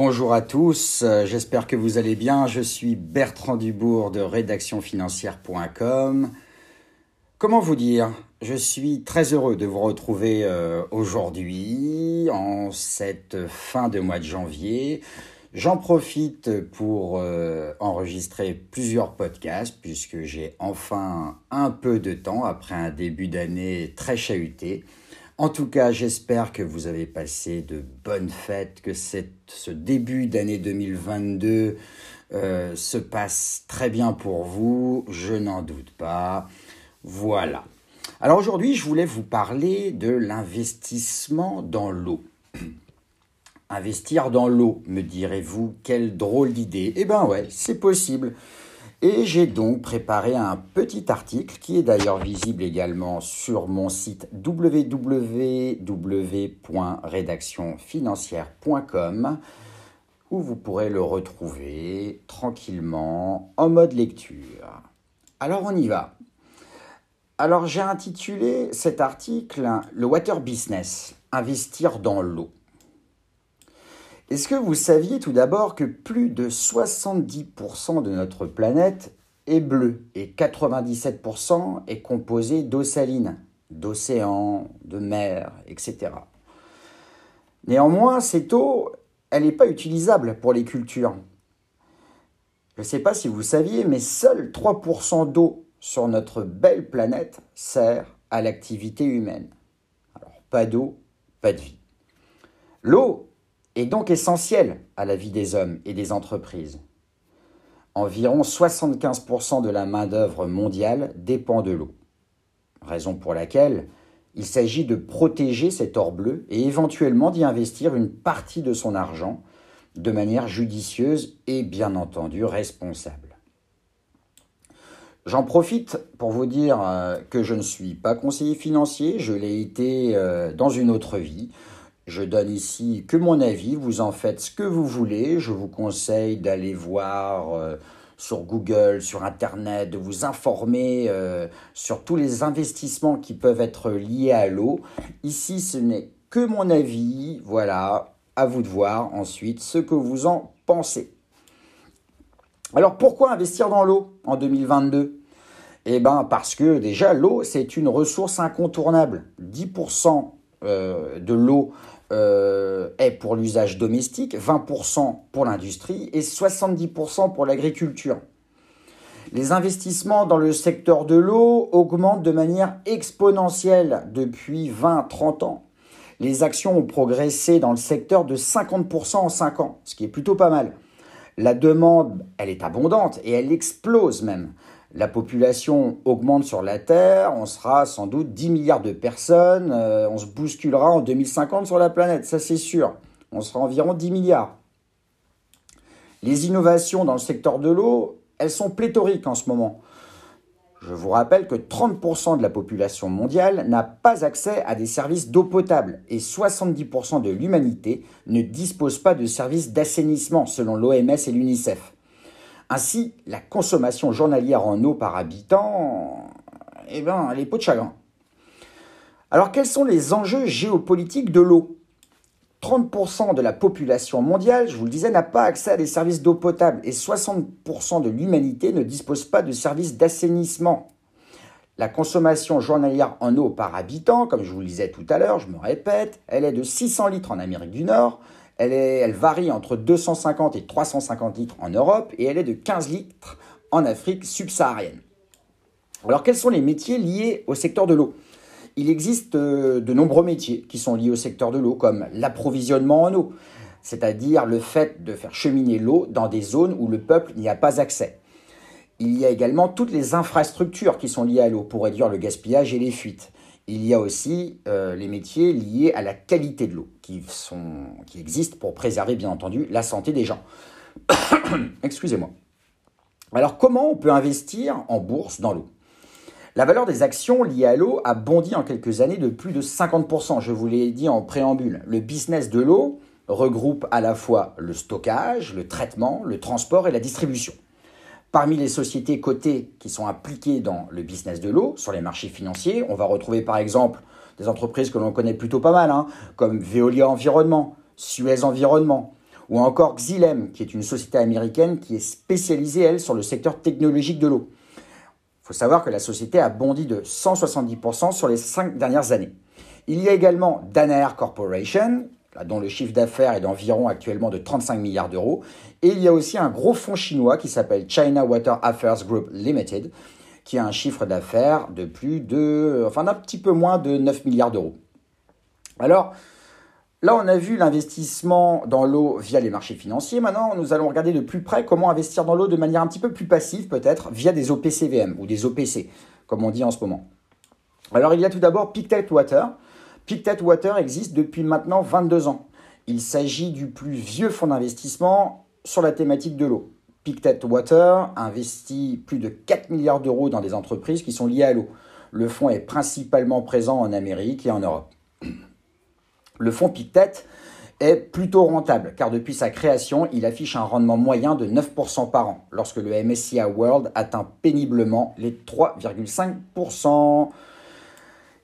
Bonjour à tous, euh, j'espère que vous allez bien. Je suis Bertrand Dubourg de rédactionfinancière.com. Comment vous dire Je suis très heureux de vous retrouver euh, aujourd'hui, en cette fin de mois de janvier. J'en profite pour euh, enregistrer plusieurs podcasts puisque j'ai enfin un peu de temps après un début d'année très chahuté. En tout cas, j'espère que vous avez passé de bonnes fêtes, que ce début d'année 2022 euh, se passe très bien pour vous, je n'en doute pas. Voilà. Alors aujourd'hui, je voulais vous parler de l'investissement dans l'eau. Investir dans l'eau, me direz-vous, quelle drôle d'idée. Eh bien ouais, c'est possible. Et j'ai donc préparé un petit article qui est d'ailleurs visible également sur mon site www.rédactionfinancière.com où vous pourrez le retrouver tranquillement en mode lecture. Alors on y va. Alors j'ai intitulé cet article Le Water Business, investir dans l'eau. Est-ce que vous saviez tout d'abord que plus de 70% de notre planète est bleue et 97% est composé d'eau saline, d'océans, de mer, etc. Néanmoins, cette eau, elle n'est pas utilisable pour les cultures. Je ne sais pas si vous saviez, mais seuls 3% d'eau sur notre belle planète sert à l'activité humaine. Alors, pas d'eau, pas de vie. L'eau, est donc essentiel à la vie des hommes et des entreprises. Environ 75% de la main-d'œuvre mondiale dépend de l'eau. Raison pour laquelle il s'agit de protéger cet or bleu et éventuellement d'y investir une partie de son argent de manière judicieuse et bien entendu responsable. J'en profite pour vous dire euh, que je ne suis pas conseiller financier, je l'ai été euh, dans une autre vie. Je donne ici que mon avis, vous en faites ce que vous voulez. Je vous conseille d'aller voir euh, sur Google, sur Internet, de vous informer euh, sur tous les investissements qui peuvent être liés à l'eau. Ici, ce n'est que mon avis. Voilà, à vous de voir ensuite ce que vous en pensez. Alors pourquoi investir dans l'eau en 2022 Eh bien parce que déjà l'eau c'est une ressource incontournable. 10% euh, de l'eau euh, est pour l'usage domestique, 20% pour l'industrie et 70% pour l'agriculture. Les investissements dans le secteur de l'eau augmentent de manière exponentielle depuis 20-30 ans. Les actions ont progressé dans le secteur de 50% en 5 ans, ce qui est plutôt pas mal. La demande, elle est abondante et elle explose même la population augmente sur la Terre, on sera sans doute 10 milliards de personnes, euh, on se bousculera en 2050 sur la planète, ça c'est sûr. On sera environ 10 milliards. Les innovations dans le secteur de l'eau, elles sont pléthoriques en ce moment. Je vous rappelle que 30% de la population mondiale n'a pas accès à des services d'eau potable et 70% de l'humanité ne dispose pas de services d'assainissement selon l'OMS et l'UNICEF. Ainsi, la consommation journalière en eau par habitant, eh ben, elle est peau de chagrin. Alors, quels sont les enjeux géopolitiques de l'eau? 30% de la population mondiale, je vous le disais, n'a pas accès à des services d'eau potable et 60% de l'humanité ne dispose pas de services d'assainissement. La consommation journalière en eau par habitant, comme je vous le disais tout à l'heure, je me répète, elle est de 600 litres en Amérique du Nord, elle, varie entre 250 et 350 litres en Europe et elle est de 15 litres en Afrique subsaharienne. Alors quels sont les métiers liés au secteur de l'eau? Il existe euh, de nombreux métiers qui sont liés au secteur de l'eau, comme l'approvisionnement en eau, c'est-à-dire le fait de faire cheminer l'eau dans des zones où le peuple n'y a pas accès. Il y a également toutes les infrastructures qui sont liées à l'eau pour réduire le gaspillage et les fuites il y a aussi euh, les métiers liés à la qualité de l'eau, qui, qui existent pour préserver, bien entendu, la santé des gens. Excusez-moi. Alors, comment on peut investir en bourse dans l'eau? La valeur des actions liées à l'eau a bondi en quelques années de plus de 50%. Je vous l'ai dit en préambule. Le business de l'eau regroupe à la fois le stockage, le traitement, le transport et la distribution. Parmi les sociétés cotées qui sont impliquées dans le business de l'eau sur les marchés financiers, on va retrouver par exemple des entreprises que l'on connaît plutôt pas mal, hein, comme Veolia Environnement, Suez Environnement, ou encore Xylem, qui est une société américaine qui est spécialisée, elle, sur le secteur technologique de l'eau. Il faut savoir que la société a bondi de 170% sur les cinq dernières années. Il y a également Danaher Corporation, dont le chiffre d'affaires est d'environ actuellement de 35 milliards d'euros. Et il y a aussi un gros fonds chinois qui s'appelle China Water Affairs Group Limited, qui a un chiffre d'affaires de plus de, enfin d'un petit peu moins de 9 milliards d'euros. Alors, Là, on a vu l'investissement dans l'eau via les marchés financiers. Maintenant, nous allons regarder de plus près comment investir dans l'eau de manière un petit peu plus passive, peut-être, via des OPCVM ou des OPC, comme on dit en ce moment. Alors, il y a tout d'abord Pictet Water. Pictet Water existe depuis maintenant 22 ans. Il s'agit du plus vieux fonds d'investissement sur la thématique de l'eau. Pictet Water investit plus de 4 milliards d'euros dans des entreprises qui sont liées à l'eau. Le fonds est principalement présent en Amérique et en Europe. Le fonds Pictet est plutôt rentable car depuis sa création, il affiche un rendement moyen de 9% par an, lorsque le MSCI World atteint péniblement les 3,5%.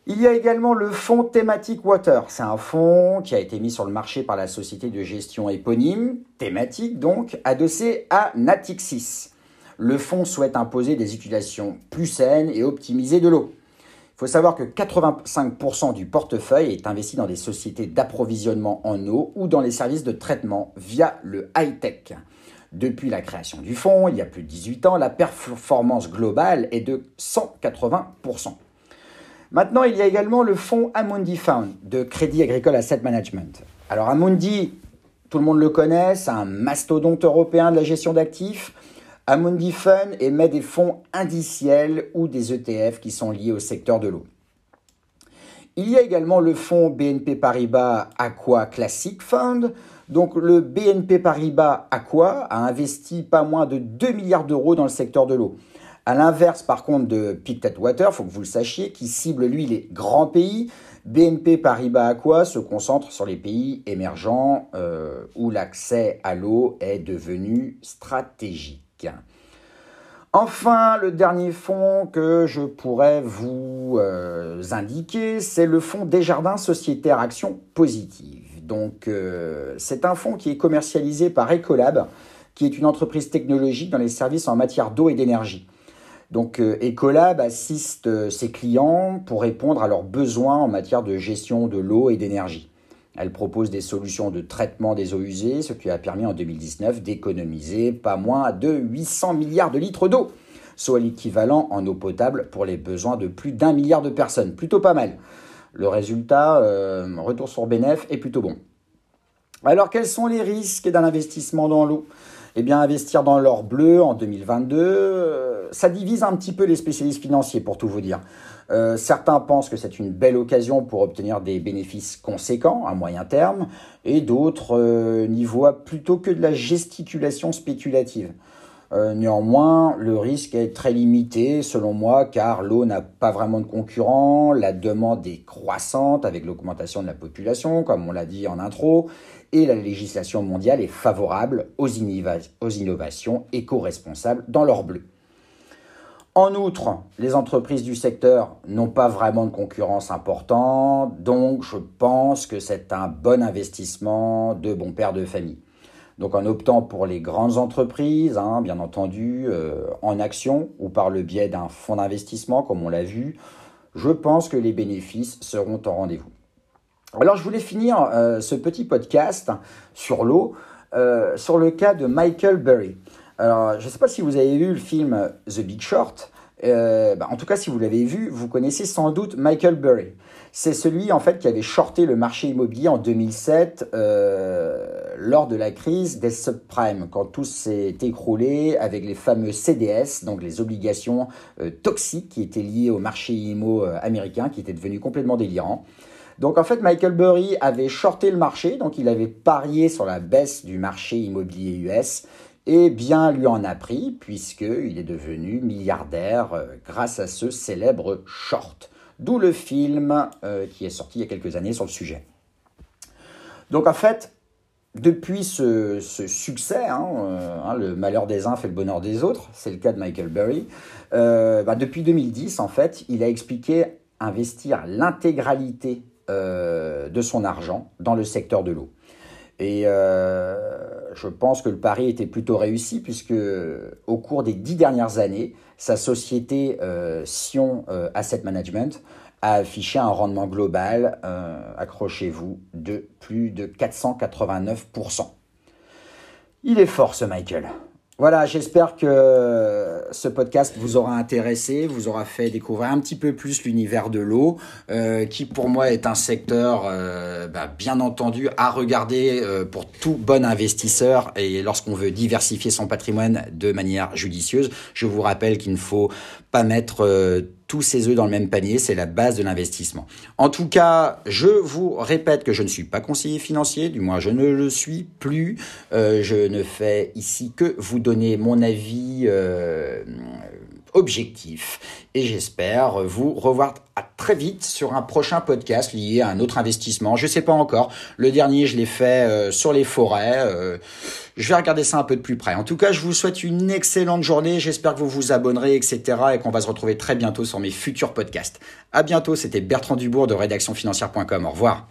Il y a également le fonds Thematic Water. C'est un fonds qui a été mis sur le marché par la société de gestion éponyme, thématique donc, adossé à Natixis. Le fonds souhaite imposer des utilisations plus saines et optimisées de l'eau. Il faut savoir que 85% du portefeuille est investi dans des sociétés d'approvisionnement en eau ou dans les services de traitement via le high-tech. Depuis la création du fonds, il y a plus de 18 ans, la performance globale est de 180%. Maintenant, il y a également le fonds Amundi Fund de Crédit Agricole Asset Management. Alors Amundi, tout le monde le connaît, c'est un mastodonte européen de la gestion d'actifs Amundi Fund émet des fonds indiciels ou des ETF qui sont liés au secteur de l'eau. Il y a également le fonds BNP Paribas Aqua Classic Fund. Donc le BNP Paribas Aqua a investi pas moins de 2 milliards d'euros dans le secteur de l'eau. À l'inverse, par contre, de Pictet Water, il faut que vous le sachiez, qui cible, lui, les grands pays, BNP Paribas Aqua se concentre sur les pays émergents euh, où l'accès à l'eau est devenu stratégique. Enfin, le dernier fonds que je pourrais vous euh, indiquer, c'est le fonds Desjardins Sociétaire Action Positive. Donc, euh, c'est un fonds qui est commercialisé par Ecolab, qui est une entreprise technologique dans les services en matière d'eau et d'énergie. Donc, euh, Ecolab assiste ses clients pour répondre à leurs besoins en matière de gestion de l'eau et d'énergie. Elle propose des solutions de traitement des eaux usées, ce qui a permis en 2019 d'économiser pas moins de 800 milliards de litres d'eau, soit l'équivalent en eau potable pour les besoins de plus d'un milliard de personnes. Plutôt pas mal. Le résultat, euh, retour sur bénéf, est plutôt bon. Alors quels sont les risques d'un investissement dans l'eau? Eh bien, investir dans l'or bleu en 2022, euh, ça divise un petit peu les spécialistes financiers, pour tout vous dire. Euh, certains pensent que c'est une belle occasion pour obtenir des bénéfices conséquents à moyen terme, et d'autres euh, n'y voient plutôt que de la gesticulation spéculative. Euh, néanmoins, le risque est très limité selon moi car l'eau n'a pas vraiment de concurrent, la demande est croissante avec l'augmentation de la population, comme on l'a dit en intro, et la législation mondiale est favorable aux, aux innovations éco-responsables dans l'or bleu. En outre, les entreprises du secteur n'ont pas vraiment de concurrence importante, donc je pense que c'est un bon investissement de bon père de famille. Donc en optant pour les grandes entreprises, hein, bien entendu, euh, en action ou par le biais d'un fonds d'investissement, comme on l'a vu, je pense que les bénéfices seront en rendez-vous. Alors je voulais finir euh, ce petit podcast sur l'eau euh, sur le cas de Michael Burry. Alors, je ne sais pas si vous avez vu le film The Big Short. Euh, bah, en tout cas, si vous l'avez vu, vous connaissez sans doute Michael Burry. C'est celui en fait qui avait shorté le marché immobilier en 2007 euh, lors de la crise des subprimes, quand tout s'est écroulé avec les fameux CDS, donc les obligations euh, toxiques qui étaient liées au marché immo américain, qui était devenu complètement délirant. Donc en fait, Michael Burry avait shorté le marché, donc il avait parié sur la baisse du marché immobilier US et bien lui en a pris, puisqu'il est devenu milliardaire euh, grâce à ce célèbre short. D'où le film euh, qui est sorti il y a quelques années sur le sujet. Donc en fait, depuis ce, succès, hein, euh, hein, le malheur des uns fait le bonheur des autres, c'est le cas de Michael Burry, bah, depuis 2010, en fait, il a expliqué investir l'intégralité de son argent dans le secteur de l'eau. Et je pense que le pari était plutôt réussi puisque au cours des dix dernières années, sa société Sion Asset Management a affiché un rendement global, accrochez-vous, de plus de 489%. Il est fort ce Michael. Voilà, j'espère que ce podcast vous aura intéressé, vous aura fait découvrir un petit peu plus l'univers de l'eau, euh, qui pour moi est un secteur, euh, bah, bien entendu, à regarder euh, pour tout bon investisseur et lorsqu'on veut diversifier son patrimoine de manière judicieuse. Je vous rappelle qu'il ne faut pas mettre tous ses œufs dans le même panier, c'est la base de l'investissement. En tout cas, je vous répète que je ne suis pas conseiller financier, du moins je ne le suis plus. Euh, je ne fais ici que vous donner mon avis euh, objectif. Et j'espère vous revoir à très vite sur un prochain podcast lié à un autre investissement. Je sais pas encore. Le dernier, je l'ai fait euh, sur les forêts. Euh, je vais regarder ça un peu de plus près. En tout cas, je vous souhaite une excellente journée. J'espère que vous vous abonnerez, etc. et qu'on va se retrouver très bientôt sur mes futurs podcasts. À bientôt. C'était Bertrand Dubourg de rédactionfinancière.com. Au revoir.